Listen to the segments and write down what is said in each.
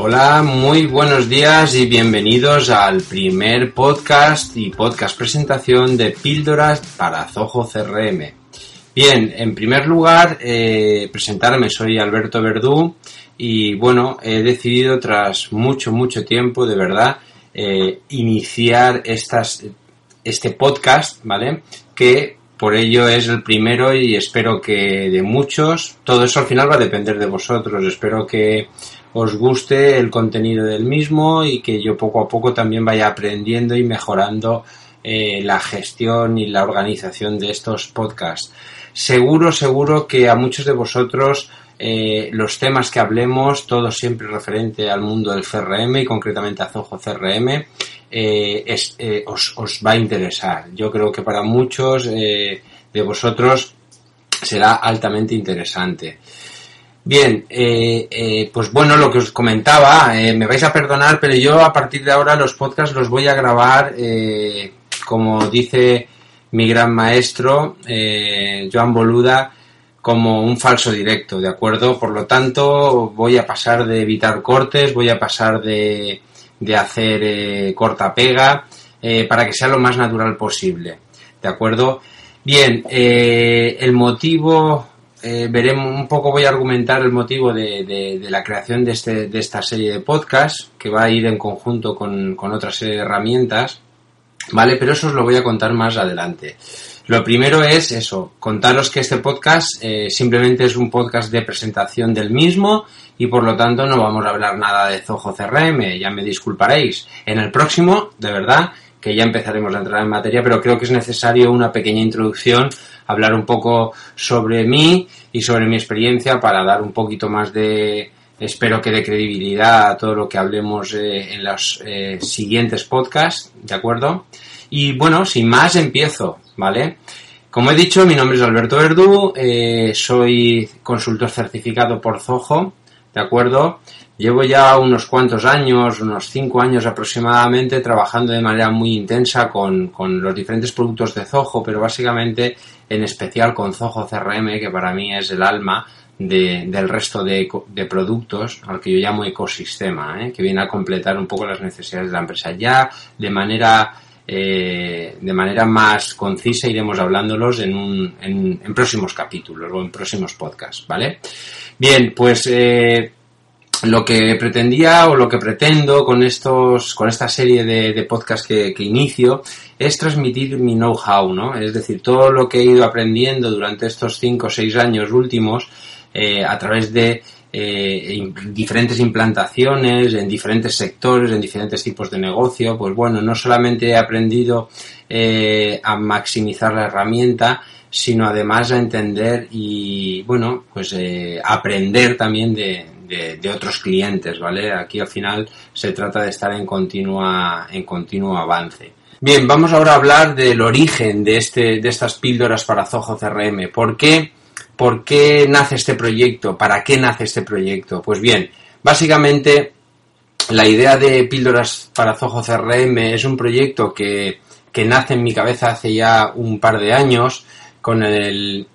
Hola, muy buenos días y bienvenidos al primer podcast y podcast presentación de píldoras para Zoho CRM. Bien, en primer lugar, eh, presentarme, soy Alberto Verdú y bueno, he decidido tras mucho, mucho tiempo, de verdad, eh, iniciar este podcast, ¿vale? Que por ello es el primero y espero que de muchos, todo eso al final va a depender de vosotros, espero que os guste el contenido del mismo y que yo poco a poco también vaya aprendiendo y mejorando eh, la gestión y la organización de estos podcasts. Seguro, seguro que a muchos de vosotros eh, los temas que hablemos, todo siempre referente al mundo del CRM y concretamente a Zoho CRM, eh, os, os, va a interesar. Yo creo que para muchos de vosotros será altamente interesante. Bien, eh, pues bueno, lo que os comentaba, me vais a perdonar, pero yo a partir de ahora los podcasts los voy a grabar, como dice mi gran maestro, Joan Boluda, como un falso directo, ¿de acuerdo? Por lo tanto, voy a pasar de evitar cortes, voy a pasar de, de hacer eh, corta pega, eh, para que sea lo más natural posible, ¿de acuerdo? Bien, eh, el motivo, veremos un poco, voy a argumentar el motivo de, de, la creación de, este, de esta serie de podcast, que va a ir en conjunto con, con otra serie de herramientas, ¿vale? Pero eso os lo voy a contar más adelante. Lo primero es eso, contaros que este podcast eh, simplemente es un podcast de presentación del mismo y por lo tanto no vamos a hablar nada de Zoho CRM, ya me disculparéis. En el próximo, de verdad, que ya empezaremos a entrar en materia, pero creo que es necesario una pequeña introducción, hablar un poco sobre mí y sobre mi experiencia para dar un poquito más de, espero que de credibilidad a todo lo que hablemos eh, en los eh, siguientes podcasts, ¿de acuerdo? Y bueno, sin más empiezo, ¿vale? Como he dicho, mi nombre es Alberto Verdú, eh, soy consultor certificado por Zoho, ¿de acuerdo? Llevo ya unos cuantos años, unos cinco años aproximadamente, trabajando de manera muy intensa con, los diferentes productos de Zoho, pero básicamente en especial con Zoho CRM, que para mí es el alma del resto de, productos, al que yo llamo ecosistema, ¿eh? que viene a completar un poco las necesidades de la empresa. Ya de manera eh, de manera más concisa iremos hablándolos en, un, en, próximos capítulos o en próximos podcasts, ¿vale? Bien, pues eh, lo que pretendía o lo que pretendo con estos, con esta serie de, podcasts que, que, inicio es transmitir mi know-how, ¿no? Es decir, todo lo que he ido aprendiendo durante estos 5 o 6 años últimos eh, a través de eh, diferentes implantaciones, en diferentes sectores, en diferentes tipos de negocio, pues bueno, no solamente he aprendido eh, a maximizar la herramienta, sino además a entender y, bueno, pues aprender también de, de, otros clientes, ¿vale? Aquí al final se trata de estar en continua, en continuo avance. Bien, vamos ahora a hablar del origen de este, de estas píldoras para Zoho CRM. ¿Por qué? ¿Por qué nace este proyecto? ¿Para qué nace este proyecto? Pues bien, básicamente la idea de Píldoras para Zoho CRM es un proyecto que, nace en mi cabeza hace ya un par de años con el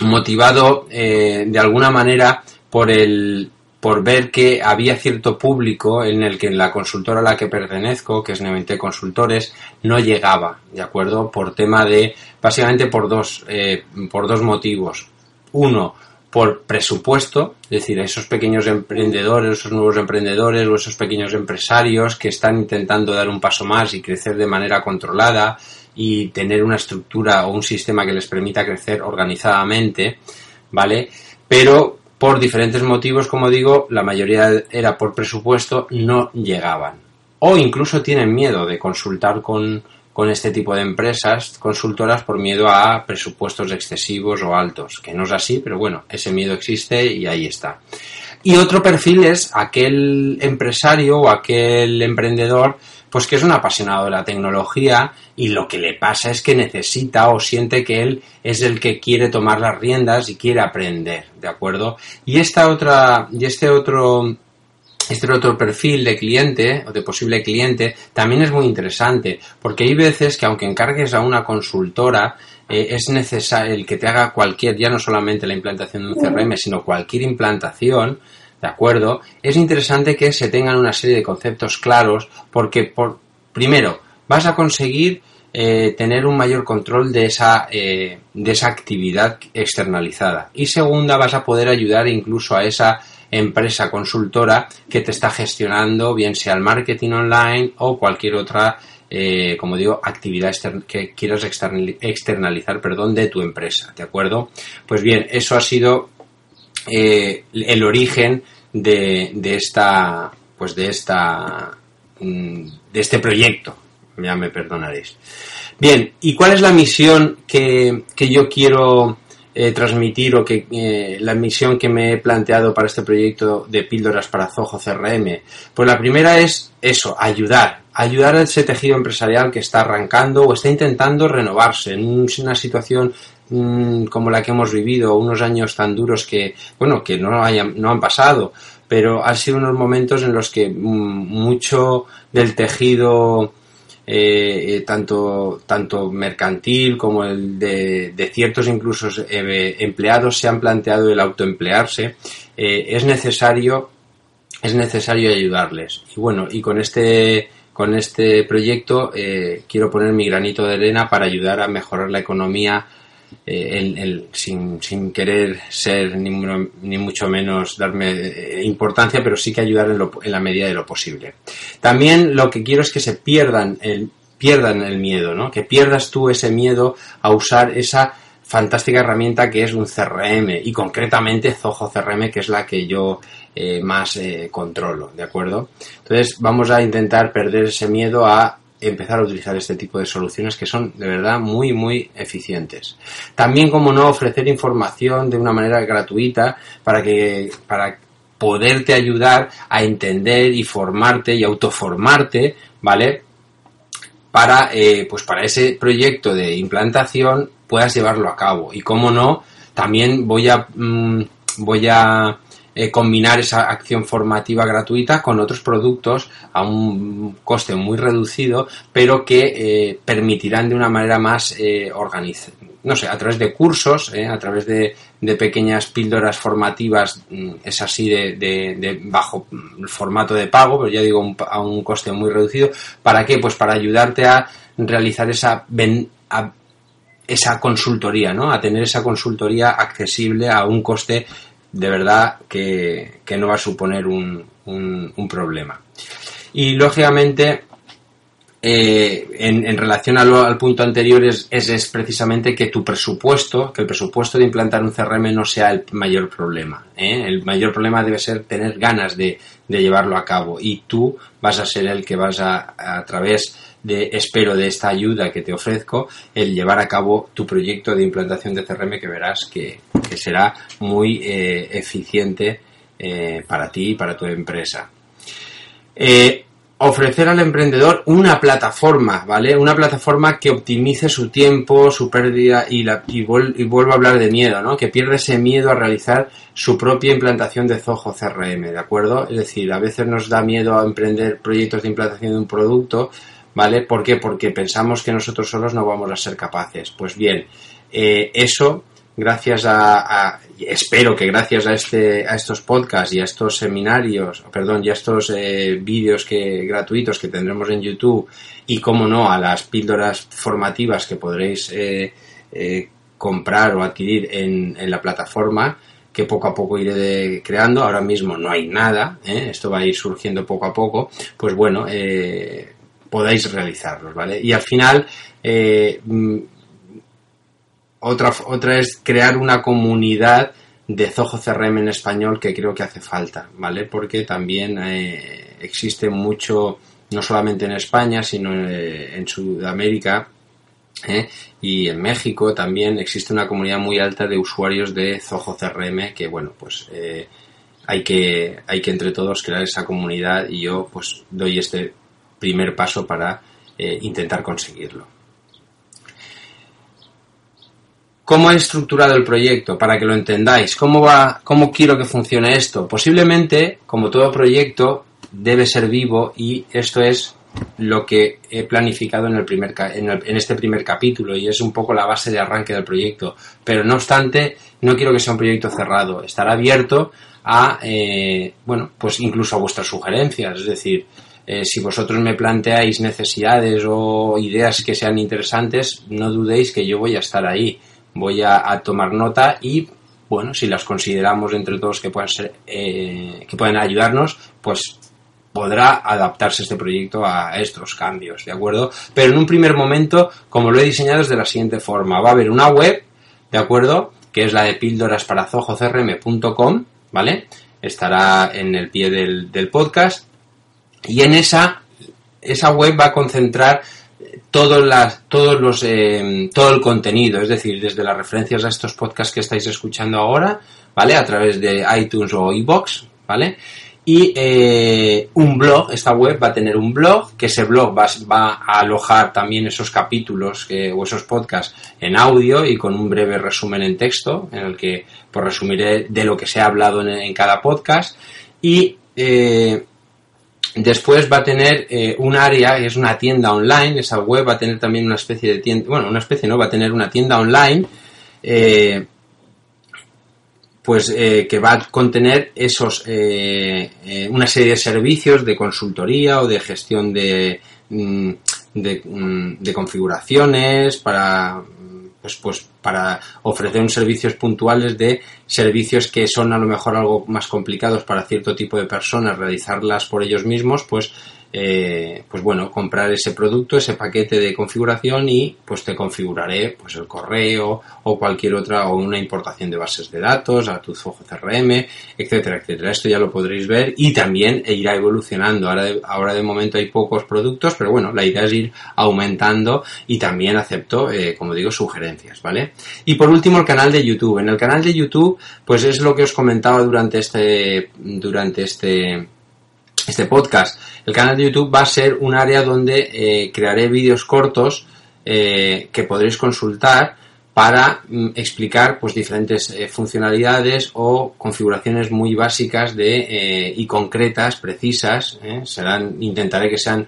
motivado eh, de alguna manera por el por ver que había cierto público en el que la consultora a la que pertenezco, que es Nevente Consultores, no llegaba, ¿de acuerdo? Por tema de, básicamente por dos, eh, por dos motivos. Uno, por presupuesto, es decir, esos pequeños emprendedores, esos nuevos emprendedores o esos pequeños empresarios que están intentando dar un paso más y crecer de manera controlada y tener una estructura o un sistema que les permita crecer organizadamente, ¿vale? Pero por diferentes motivos, como digo, la mayoría era por presupuesto, no llegaban. O incluso tienen miedo de consultar con, este tipo de empresas consultoras por miedo a presupuestos excesivos o altos, que no es así, pero bueno, ese miedo existe y ahí está. Y otro perfil es aquel empresario o aquel emprendedor pues que es un apasionado de la tecnología y lo que le pasa es que necesita o siente que él es el que quiere tomar las riendas y quiere aprender, ¿de acuerdo? Y esta otra, y este otro, este otro perfil de cliente o de posible cliente también es muy interesante porque hay veces que aunque encargues a una consultora eh, es necesario el que te haga cualquier, ya no solamente la implantación de un CRM, sino cualquier implantación, ¿de acuerdo? Es interesante que se tengan una serie de conceptos claros porque, por, primero, vas a conseguir eh, tener un mayor control de esa, eh, de esa actividad externalizada. Y segunda, vas a poder ayudar incluso a esa empresa consultora que te está gestionando, bien sea el marketing online o cualquier otra, eh, como digo, actividad que quieras externalizar, perdón, de tu empresa, ¿de acuerdo? Pues bien, eso ha sido el origen de, de esta, pues de esta, mm, de este proyecto, ya me perdonaréis. Bien, ¿y cuál es la misión que, yo quiero eh, transmitir o que eh, la misión que me he planteado para este proyecto de píldoras para Zoho CRM? Pues la primera es eso, ayudar, ayudar a ese tejido empresarial que está arrancando o está intentando renovarse en una situación mm, como la que hemos vivido, unos años tan duros que, bueno, que no, hayan, no han pasado, pero han sido unos momentos en los que mm, mucho del tejido eh, eh, tanto, tanto mercantil como el de, ciertos incluso eh, empleados se han planteado el autoemplearse, es necesario es necesario ayudarles. Y bueno, y con este con este proyecto quiero poner mi granito de arena para ayudar a mejorar la economía eh, sin, sin, querer ser ni, mucho menos darme eh, importancia, pero sí que ayudar en, en, la medida de lo posible. También lo que quiero es que se pierdan el, pierdan el miedo, ¿no? Que pierdas tú ese miedo a usar esa fantástica herramienta que es un CRM y concretamente Zoho CRM que es la que yo eh, más controlo, ¿de acuerdo? Entonces vamos a intentar perder ese miedo a empezar a utilizar este tipo de soluciones que son de verdad muy muy eficientes. También como no ofrecer información de una manera gratuita para que para poderte ayudar a entender y formarte y autoformarte, ¿vale? Para eh, pues para ese proyecto de implantación puedas llevarlo a cabo y como no también voy a mm, voy a eh, combinar esa acción formativa gratuita con otros productos a un coste muy reducido, pero que eh, permitirán de una manera más eh, organizada. No sé, a través de cursos, a través de, de, pequeñas píldoras formativas, mm, es así de, de, bajo formato de pago, pero ya digo, a un coste muy reducido. ¿Para qué? Pues para ayudarte a realizar esa, esa consultoría, ¿no? A tener esa consultoría accesible a un coste de verdad que, no va a suponer un, un, problema. Y lógicamente, eh, en, relación al, punto anterior, es, es, precisamente que tu presupuesto, que el presupuesto de implantar un CRM no sea el mayor problema. ¿eh? El mayor problema debe ser tener ganas de, de, llevarlo a cabo y tú vas a ser el que vas a, a través de, espero, de esta ayuda que te ofrezco, el llevar a cabo tu proyecto de implantación de CRM que verás que, será muy eh, eficiente eh, para ti y para tu empresa. Eh, ofrecer al emprendedor una plataforma, ¿vale? Una plataforma que optimice su tiempo, su pérdida y, la, y, vuelvo a hablar de miedo, ¿no? Que pierda ese miedo a realizar su propia implantación de Zoho CRM, ¿de acuerdo? Es decir, a veces nos da miedo a emprender proyectos de implantación de un producto, ¿vale? ¿Por qué? Porque pensamos que nosotros solos no vamos a ser capaces. Pues bien, eh, eso, gracias a, espero que gracias a este, a estos podcasts y a estos seminarios, perdón, y a estos eh, vídeos que gratuitos que tendremos en YouTube y, como no, a las píldoras formativas que podréis eh, comprar o adquirir en, la plataforma, que poco a poco iré creando. Ahora mismo no hay nada, esto va a ir surgiendo poco a poco. Pues bueno, eh, podáis realizarlos, ¿vale? Y al final, eh, mm, otra, otra es crear una comunidad de Zoho CRM en español que creo que hace falta, ¿vale? Porque también eh, existe mucho, no solamente en España, sino eh, en, Sudamérica y en México también existe una comunidad muy alta de usuarios de Zoho CRM que, bueno, pues hay que, hay que entre todos crear esa comunidad y yo pues doy este primer paso para eh, intentar conseguirlo. ¿Cómo he estructurado el proyecto? Para que lo entendáis. ¿Cómo, va, ¿Cómo quiero que funcione esto? Posiblemente, como todo proyecto, debe ser vivo y esto es lo que he planificado en, el primer, en, en, este primer capítulo y es un poco la base de arranque del proyecto. Pero no obstante, no quiero que sea un proyecto cerrado. Estará abierto a, eh, bueno, pues incluso a vuestras sugerencias. Es decir, eh, si vosotros me planteáis necesidades o ideas que sean interesantes, no dudéis que yo voy a estar ahí. Voy a, tomar nota y bueno, si las consideramos entre todos que puedan ser, eh, que pueden ayudarnos, pues podrá adaptarse este proyecto a estos cambios, ¿de acuerdo? Pero en un primer momento, como lo he diseñado, es de la siguiente forma. Va a haber una web, ¿de acuerdo? Que es la de píldorasparazojocrm.com, ¿vale? Estará en el pie del, del podcast. Y en esa, esa web va a concentrar los, eh, todo el contenido, es decir, desde las referencias a estos podcasts que estáis escuchando ahora, ¿vale? A través de iTunes o iBox, ¿vale? Y eh, un blog, esta web va a tener un blog, que ese blog va, va a alojar también esos capítulos que, o esos podcasts en audio y con un breve resumen en texto, en el que pues, resumiré de lo que se ha hablado en, en cada podcast. Y eh, Después va a tener eh, un área, es una tienda online, esa web va a tener también una especie de tienda, bueno, una especie no, va a tener una tienda online, eh, pues eh, que va a contener esos, una serie de servicios de consultoría o de gestión de, mm, de, mm, de configuraciones para pues, pues para ofrecer servicios puntuales de servicios que son a lo mejor algo más complicados para cierto tipo de personas realizarlas por ellos mismos, pues eh, pues bueno, comprar ese producto, ese paquete de configuración y pues te configuraré pues el correo o cualquier otra o una importación de bases de datos a tu Zoho CRM, etcétera, etcétera. Esto ya lo podréis ver y también irá evolucionando. Ahora de, ahora de momento hay pocos productos, pero bueno, la idea es ir aumentando y también acepto, eh, como digo, sugerencias, ¿vale? Y por último el canal de YouTube. En el canal de YouTube, pues es lo que os comentaba durante este, durante este este podcast. El canal de YouTube va a ser un área donde eh, crearé vídeos cortos eh, que podréis consultar para mm, explicar pues diferentes eh, funcionalidades o configuraciones muy básicas de y concretas, precisas. Serán, intentaré que sean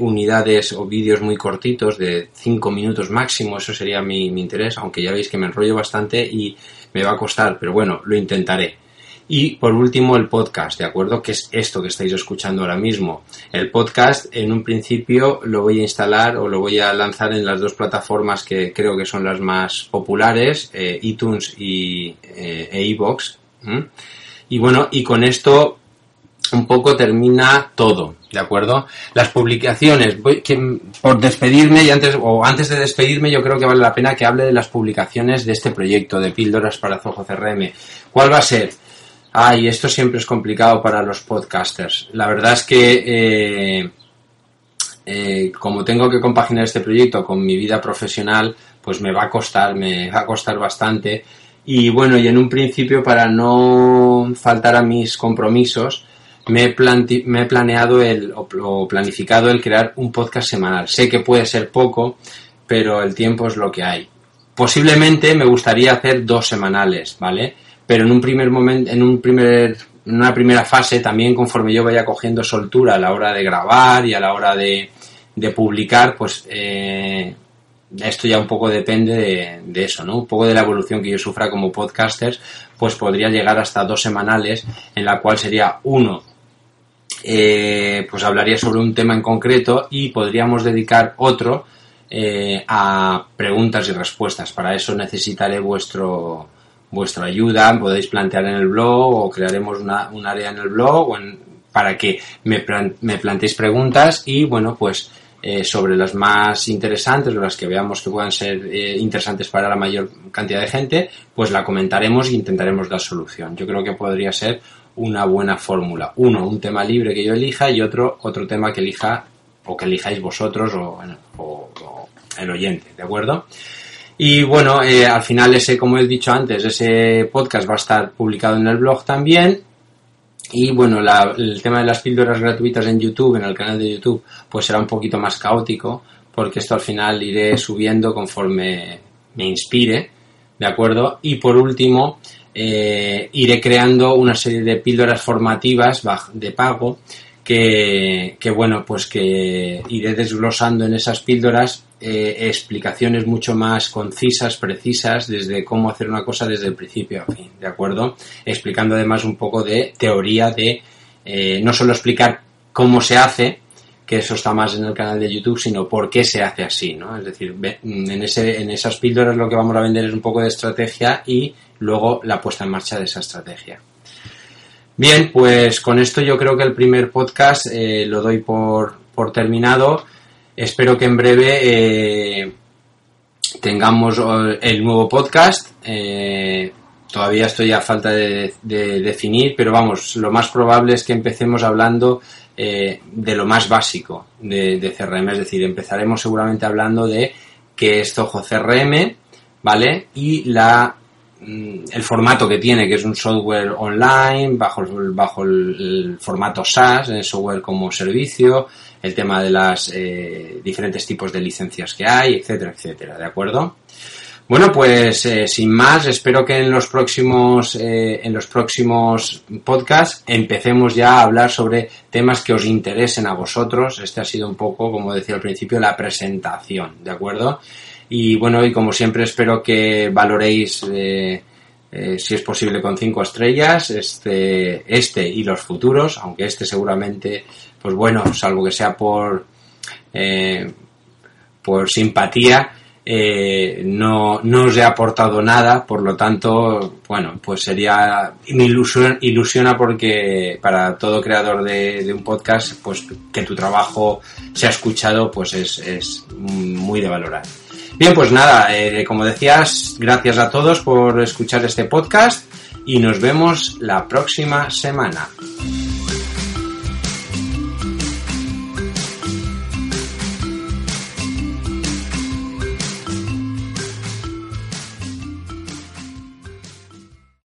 unidades o vídeos muy cortitos de 5 minutos máximo, eso sería mi interés, aunque ya veis que me enrollo bastante y me va a costar, pero bueno, lo intentaré. Y por último, el podcast, ¿de acuerdo? Que es esto que estáis escuchando ahora mismo. El podcast, en un principio, lo voy a instalar o lo voy a lanzar en las dos plataformas que creo que son las más populares, eh, iTunes y eh, e. Y bueno, y con esto un poco termina todo, ¿de acuerdo? Las publicaciones, voy, que, por despedirme y antes, o antes de despedirme, yo creo que vale la pena que hable de las publicaciones de este proyecto de píldoras para Zoho CRM. ¿Cuál va a ser? Ay, ah, esto siempre es complicado para los podcasters. La verdad es que eh, eh, como tengo que compaginar este proyecto con mi vida profesional, pues me va a costar, me va a costar bastante. Y bueno, y en un principio para no faltar a mis compromisos, me he, me he planeado el, o planificado el crear un podcast semanal. Sé que puede ser poco, pero el tiempo es lo que hay. Posiblemente me gustaría hacer dos semanales, ¿vale? Pero en un primer momento, en un primer, en una primera fase, también conforme yo vaya cogiendo soltura a la hora de grabar y a la hora de, de publicar, pues eh, esto ya un poco depende de, eso, ¿no? Un poco de la evolución que yo sufra como podcaster, pues podría llegar hasta dos semanales, en la cual sería uno, eh, pues hablaría sobre un tema en concreto y podríamos dedicar otro eh, a preguntas y respuestas. Para eso necesitaré vuestro vuestra ayuda, podéis plantear en el blog o crearemos una, un área en el blog o en, para que me, me planteéis preguntas y bueno, pues eh, sobre las más interesantes o las que veamos que puedan ser eh, interesantes para la mayor cantidad de gente, pues la comentaremos e intentaremos dar solución. Yo creo que podría ser una buena fórmula. Uno, un tema libre que yo elija y otro, otro tema que elija o que elijáis vosotros o, o, o el oyente, ¿de acuerdo? Y bueno, eh, al final ese, como he dicho antes, ese podcast va a estar publicado en el blog también. Y bueno, la, el tema de las píldoras gratuitas en YouTube, en el canal de YouTube, pues será un poquito más caótico, porque esto al final iré subiendo conforme me inspire, ¿de acuerdo? Y por último, eh, iré creando una serie de píldoras formativas de pago que, bueno, pues que iré desglosando en esas píldoras eh, explicaciones mucho más concisas, precisas, desde cómo hacer una cosa desde el principio a fin, ¿de acuerdo? Explicando además un poco de teoría de eh, no solo explicar cómo se hace, que eso está más en el canal de YouTube, sino por qué se hace así, ¿no? Es decir, en, ese, en esas píldoras lo que vamos a vender es un poco de estrategia y luego la puesta en marcha de esa estrategia. Bien, pues con esto yo creo que el primer podcast eh, lo doy por, por, terminado. Espero que en breve eh, tengamos el nuevo podcast. Eh, todavía estoy a falta de, definir, pero vamos, lo más probable es que empecemos hablando de lo más básico de, CRM, es decir, empezaremos seguramente hablando de qué es Zoho CRM, ¿vale? Y la el formato que tiene, que es un software online, bajo, bajo el, formato SaaS, el software como servicio, el tema de las eh, diferentes tipos de licencias que hay, etcétera, etcétera, ¿de acuerdo? Bueno, pues eh, sin más, espero que en los próximos eh, en los próximos podcasts empecemos ya a hablar sobre temas que os interesen a vosotros. Este ha sido un poco, como decía al principio, la presentación, ¿de acuerdo? Y bueno, y como siempre espero que valoréis, eh, eh, si es posible, con cinco estrellas este, este y los futuros, aunque este seguramente, pues bueno, salvo que sea por, eh, por simpatía, no, no os he aportado nada, por lo tanto, bueno, pues sería, me ilusiona, ilusiona porque para todo creador de, de, un podcast, pues que tu trabajo sea escuchado, pues es, es muy de valorar. Bien, pues nada, eh, como decías, gracias a todos por escuchar este podcast y nos vemos la próxima semana.